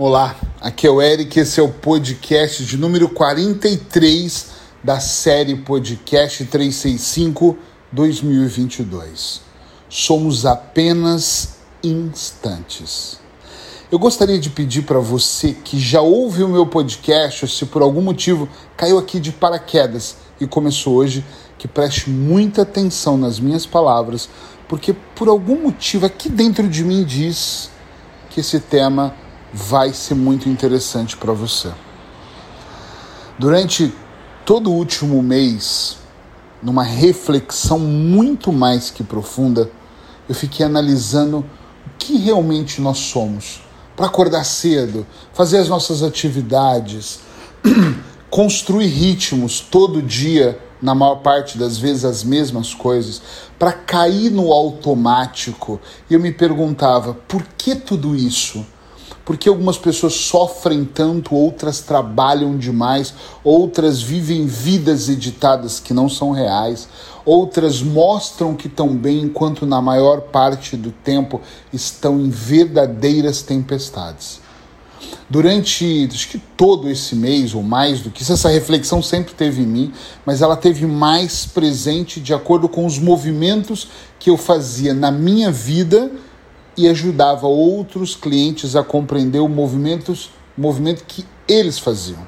Olá, aqui é o Eric, esse é o podcast de número 43 da série Podcast 365 2022. Somos apenas instantes. Eu gostaria de pedir para você que já ouve o meu podcast, ou se por algum motivo caiu aqui de paraquedas e começou hoje, que preste muita atenção nas minhas palavras, porque por algum motivo aqui dentro de mim diz que esse tema vai ser muito interessante para você. Durante todo o último mês, numa reflexão muito mais que profunda, eu fiquei analisando o que realmente nós somos. Para acordar cedo, fazer as nossas atividades, construir ritmos todo dia, na maior parte das vezes as mesmas coisas, para cair no automático. Eu me perguntava, por que tudo isso? Porque algumas pessoas sofrem tanto, outras trabalham demais, outras vivem vidas editadas que não são reais, outras mostram que estão bem, enquanto na maior parte do tempo estão em verdadeiras tempestades. Durante acho que todo esse mês, ou mais do que isso, essa reflexão sempre teve em mim, mas ela teve mais presente de acordo com os movimentos que eu fazia na minha vida e ajudava outros clientes a compreender o movimento, movimento que eles faziam.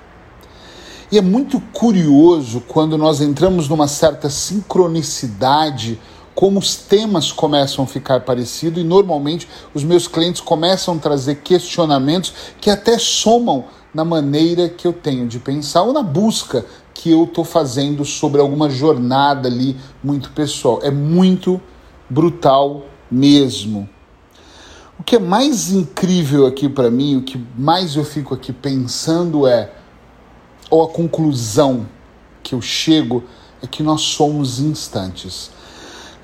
E é muito curioso quando nós entramos numa certa sincronicidade, como os temas começam a ficar parecidos e normalmente os meus clientes começam a trazer questionamentos que até somam na maneira que eu tenho de pensar ou na busca que eu estou fazendo sobre alguma jornada ali muito pessoal. É muito brutal mesmo. Que é mais incrível aqui para mim, o que mais eu fico aqui pensando é, ou a conclusão que eu chego, é que nós somos instantes.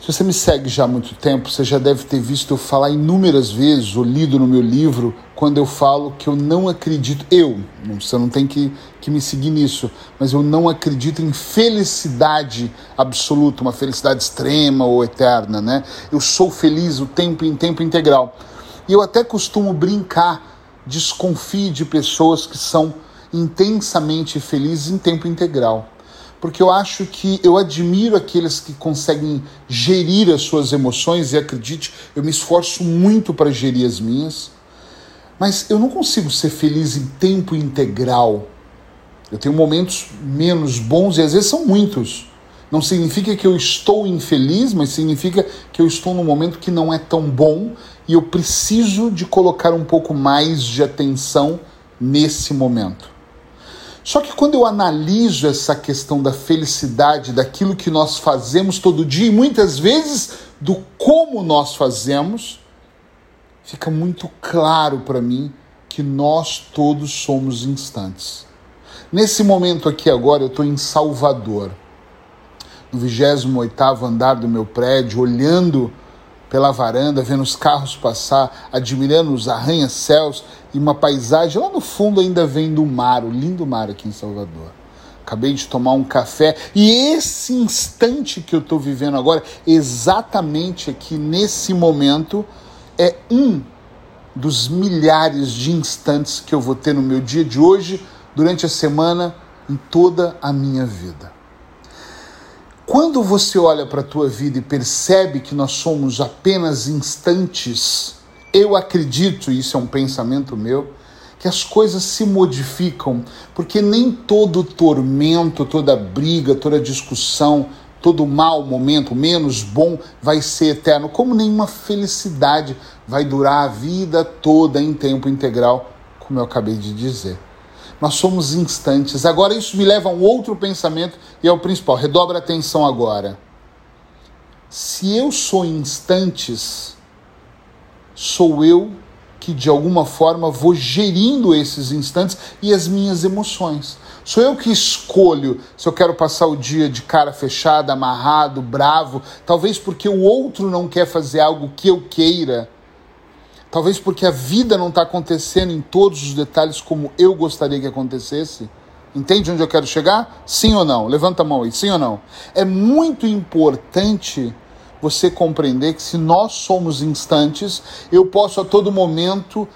Se você me segue já há muito tempo, você já deve ter visto eu falar inúmeras vezes, ou lido no meu livro, quando eu falo que eu não acredito, eu, você não tem que, que me seguir nisso, mas eu não acredito em felicidade absoluta, uma felicidade extrema ou eterna, né? Eu sou feliz o tempo em tempo integral. E eu até costumo brincar, desconfie de pessoas que são intensamente felizes em tempo integral. Porque eu acho que eu admiro aqueles que conseguem gerir as suas emoções e acredite, eu me esforço muito para gerir as minhas, mas eu não consigo ser feliz em tempo integral. Eu tenho momentos menos bons e às vezes são muitos. Não significa que eu estou infeliz, mas significa que eu estou num momento que não é tão bom e eu preciso de colocar um pouco mais de atenção nesse momento. Só que quando eu analiso essa questão da felicidade, daquilo que nós fazemos todo dia e muitas vezes do como nós fazemos, fica muito claro para mim que nós todos somos instantes. Nesse momento aqui agora, eu estou em Salvador, no 28 andar do meu prédio, olhando pela varanda, vendo os carros passar, admirando os arranha-céus e uma paisagem. Lá no fundo ainda vendo o mar, o lindo mar aqui em Salvador. Acabei de tomar um café e esse instante que eu estou vivendo agora, exatamente aqui nesse momento, é um dos milhares de instantes que eu vou ter no meu dia de hoje, durante a semana, em toda a minha vida. Quando você olha para a tua vida e percebe que nós somos apenas instantes, eu acredito, isso é um pensamento meu, que as coisas se modificam, porque nem todo tormento, toda briga, toda discussão, todo mau momento, menos bom, vai ser eterno, como nenhuma felicidade vai durar a vida toda em tempo integral, como eu acabei de dizer nós somos instantes. Agora, isso me leva a um outro pensamento e é o principal. Redobra a atenção agora. Se eu sou instantes, sou eu que de alguma forma vou gerindo esses instantes e as minhas emoções. Sou eu que escolho se eu quero passar o dia de cara fechada, amarrado, bravo, talvez porque o outro não quer fazer algo que eu queira Talvez porque a vida não está acontecendo em todos os detalhes como eu gostaria que acontecesse. Entende onde eu quero chegar? Sim ou não? Levanta a mão aí, sim ou não? É muito importante você compreender que se nós somos instantes, eu posso a todo momento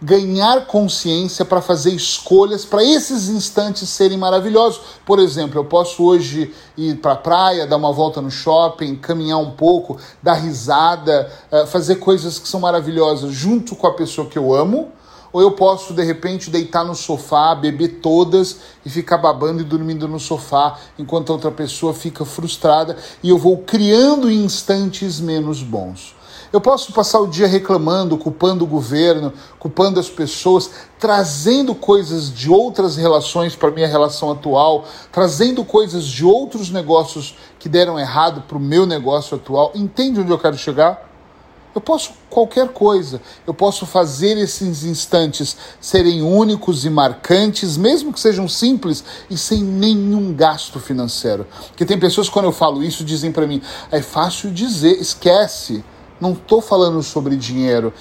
ganhar consciência para fazer escolhas para esses instantes serem maravilhosos. Por exemplo, eu posso hoje ir para a praia, dar uma volta no shopping, caminhar um pouco, dar risada, eh, fazer coisas que são maravilhosas junto com a pessoa que eu amo. Ou eu posso, de repente, deitar no sofá, beber todas e ficar babando e dormindo no sofá, enquanto a outra pessoa fica frustrada e eu vou criando instantes menos bons. Eu posso passar o dia reclamando, culpando o governo, culpando as pessoas, trazendo coisas de outras relações para minha relação atual, trazendo coisas de outros negócios que deram errado para o meu negócio atual. Entende onde eu quero chegar? Eu posso qualquer coisa. Eu posso fazer esses instantes serem únicos e marcantes, mesmo que sejam simples e sem nenhum gasto financeiro. Porque tem pessoas quando eu falo isso dizem para mim: "É fácil dizer, esquece". Não estou falando sobre dinheiro.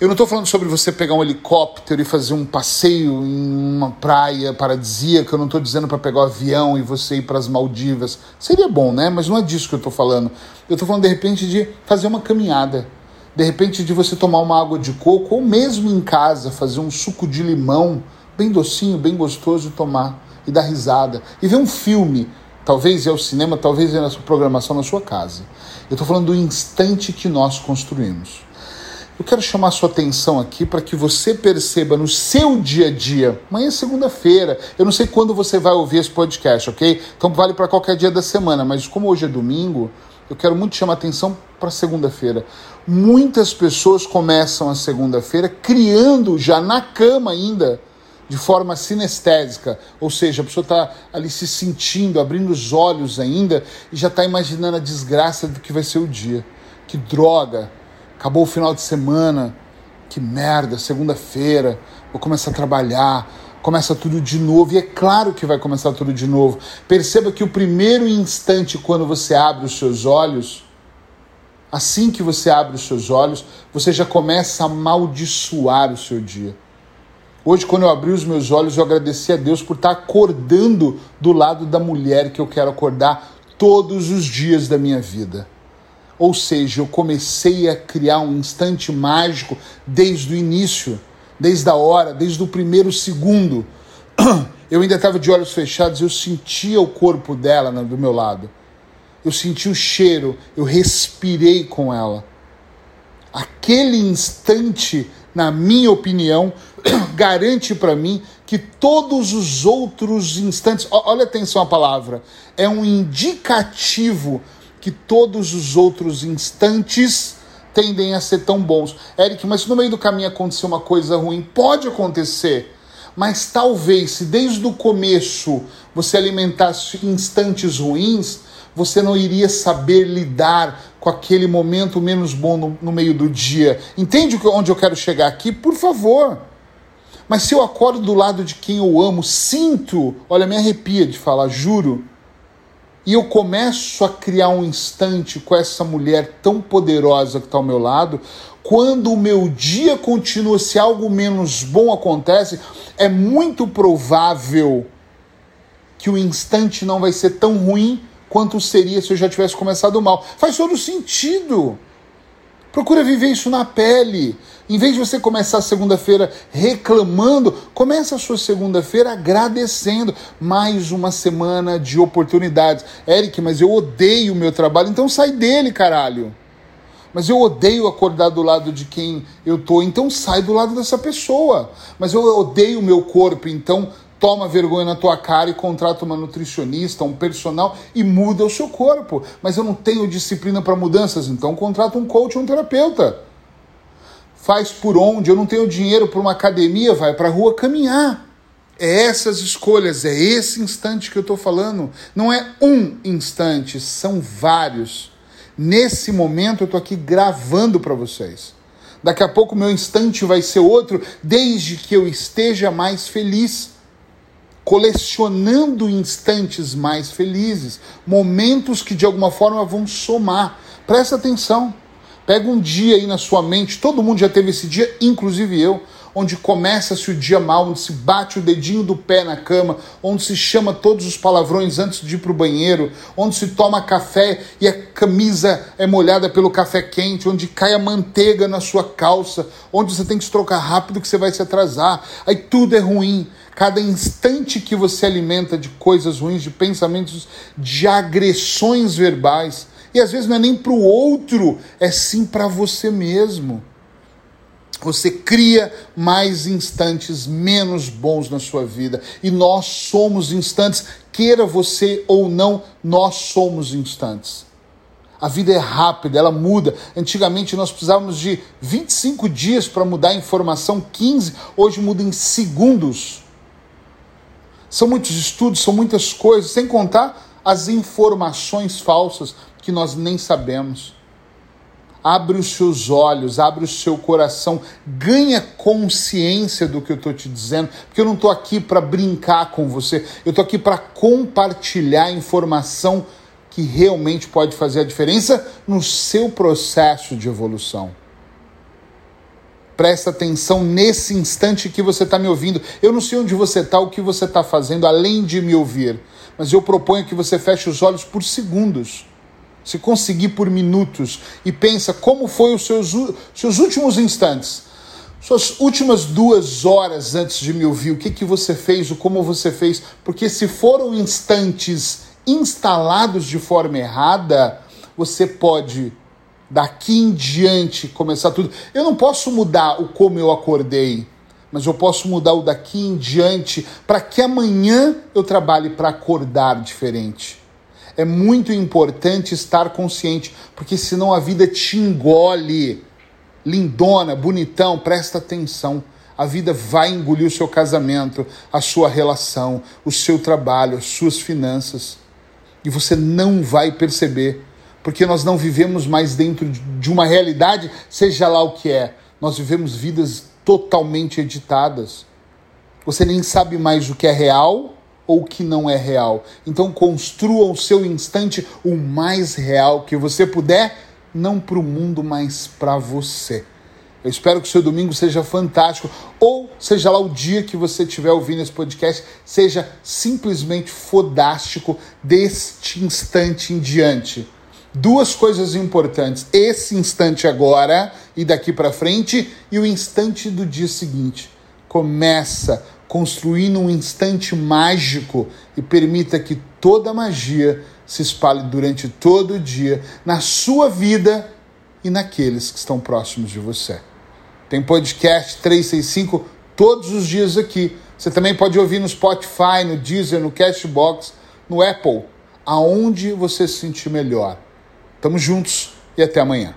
Eu não estou falando sobre você pegar um helicóptero e fazer um passeio em uma praia paradisíaca. Eu não estou dizendo para pegar um avião e você ir para as Maldivas. Seria bom, né? Mas não é disso que eu estou falando. Eu estou falando, de repente, de fazer uma caminhada. De repente, de você tomar uma água de coco ou mesmo em casa fazer um suco de limão bem docinho, bem gostoso de tomar e dar risada. E ver um filme Talvez é o cinema, talvez é a sua programação na sua casa. Eu estou falando do instante que nós construímos. Eu quero chamar a sua atenção aqui para que você perceba no seu dia a dia. Amanhã é segunda-feira. Eu não sei quando você vai ouvir esse podcast, ok? Então vale para qualquer dia da semana. Mas como hoje é domingo, eu quero muito chamar a atenção para segunda-feira. Muitas pessoas começam a segunda-feira criando já na cama ainda de forma sinestésica, ou seja, a pessoa está ali se sentindo, abrindo os olhos ainda e já está imaginando a desgraça do que vai ser o dia. Que droga! Acabou o final de semana, que merda, segunda-feira, vou começar a trabalhar, começa tudo de novo, e é claro que vai começar tudo de novo. Perceba que o primeiro instante quando você abre os seus olhos, assim que você abre os seus olhos, você já começa a amaldiçoar o seu dia. Hoje, quando eu abri os meus olhos, eu agradeci a Deus por estar acordando do lado da mulher que eu quero acordar todos os dias da minha vida. Ou seja, eu comecei a criar um instante mágico desde o início, desde a hora, desde o primeiro segundo. Eu ainda estava de olhos fechados, eu sentia o corpo dela do meu lado. Eu senti o cheiro, eu respirei com ela. Aquele instante na minha opinião, garante para mim que todos os outros instantes, olha atenção a palavra, é um indicativo que todos os outros instantes tendem a ser tão bons. Eric, mas no meio do caminho acontecer uma coisa ruim, pode acontecer. Mas talvez, se desde o começo você alimentasse instantes ruins, você não iria saber lidar com aquele momento menos bom no, no meio do dia. Entende onde eu quero chegar aqui? Por favor. Mas se eu acordo do lado de quem eu amo, sinto, olha, me arrepia de falar, juro, e eu começo a criar um instante com essa mulher tão poderosa que está ao meu lado, quando o meu dia continua, se algo menos bom acontece, é muito provável que o instante não vai ser tão ruim quanto seria se eu já tivesse começado mal. Faz todo sentido. Procura viver isso na pele. Em vez de você começar a segunda-feira reclamando, comece a sua segunda-feira agradecendo mais uma semana de oportunidades. Eric, mas eu odeio o meu trabalho, então sai dele, caralho. Mas eu odeio acordar do lado de quem eu tô, então sai do lado dessa pessoa. Mas eu odeio o meu corpo, então toma vergonha na tua cara e contrata uma nutricionista, um personal e muda o seu corpo. Mas eu não tenho disciplina para mudanças, então contrata um coach ou um terapeuta. Faz por onde? Eu não tenho dinheiro para uma academia, vai para a rua caminhar. É essas escolhas, é esse instante que eu estou falando. Não é um instante, são vários. Nesse momento eu estou aqui gravando para vocês. Daqui a pouco meu instante vai ser outro, desde que eu esteja mais feliz colecionando instantes mais felizes, momentos que de alguma forma vão somar. Presta atenção. Pega um dia aí na sua mente, todo mundo já teve esse dia, inclusive eu, onde começa-se o dia mal, onde se bate o dedinho do pé na cama, onde se chama todos os palavrões antes de ir para o banheiro, onde se toma café e a camisa é molhada pelo café quente, onde cai a manteiga na sua calça, onde você tem que se trocar rápido que você vai se atrasar. Aí tudo é ruim. Cada instante que você alimenta de coisas ruins, de pensamentos, de agressões verbais, e às vezes não é nem para o outro, é sim para você mesmo. Você cria mais instantes menos bons na sua vida. E nós somos instantes, queira você ou não, nós somos instantes. A vida é rápida, ela muda. Antigamente nós precisávamos de 25 dias para mudar a informação, 15, hoje muda em segundos. São muitos estudos, são muitas coisas, sem contar as informações falsas que nós nem sabemos. Abre os seus olhos, abre o seu coração, ganha consciência do que eu estou te dizendo, porque eu não estou aqui para brincar com você, eu estou aqui para compartilhar informação que realmente pode fazer a diferença no seu processo de evolução. Presta atenção nesse instante que você está me ouvindo. Eu não sei onde você está, o que você está fazendo, além de me ouvir, mas eu proponho que você feche os olhos por segundos se conseguir por minutos, e pensa como foi os seus, seus últimos instantes, suas últimas duas horas antes de me ouvir, o que, que você fez, o como você fez, porque se foram instantes instalados de forma errada, você pode daqui em diante começar tudo. Eu não posso mudar o como eu acordei, mas eu posso mudar o daqui em diante para que amanhã eu trabalhe para acordar diferente é muito importante estar consciente, porque senão a vida te engole. Lindona, bonitão, presta atenção. A vida vai engolir o seu casamento, a sua relação, o seu trabalho, as suas finanças. E você não vai perceber, porque nós não vivemos mais dentro de uma realidade, seja lá o que é. Nós vivemos vidas totalmente editadas. Você nem sabe mais o que é real ou que não é real. Então construa o seu instante o mais real que você puder, não para o mundo, mas para você. Eu espero que o seu domingo seja fantástico, ou seja lá o dia que você estiver ouvindo esse podcast, seja simplesmente fodástico deste instante em diante. Duas coisas importantes: esse instante agora e daqui para frente, e o instante do dia seguinte. Começa construindo um instante mágico e permita que toda a magia se espalhe durante todo o dia na sua vida e naqueles que estão próximos de você. Tem podcast 365 todos os dias aqui. Você também pode ouvir no Spotify, no Deezer, no Cashbox, no Apple, aonde você se sentir melhor. Tamo juntos e até amanhã.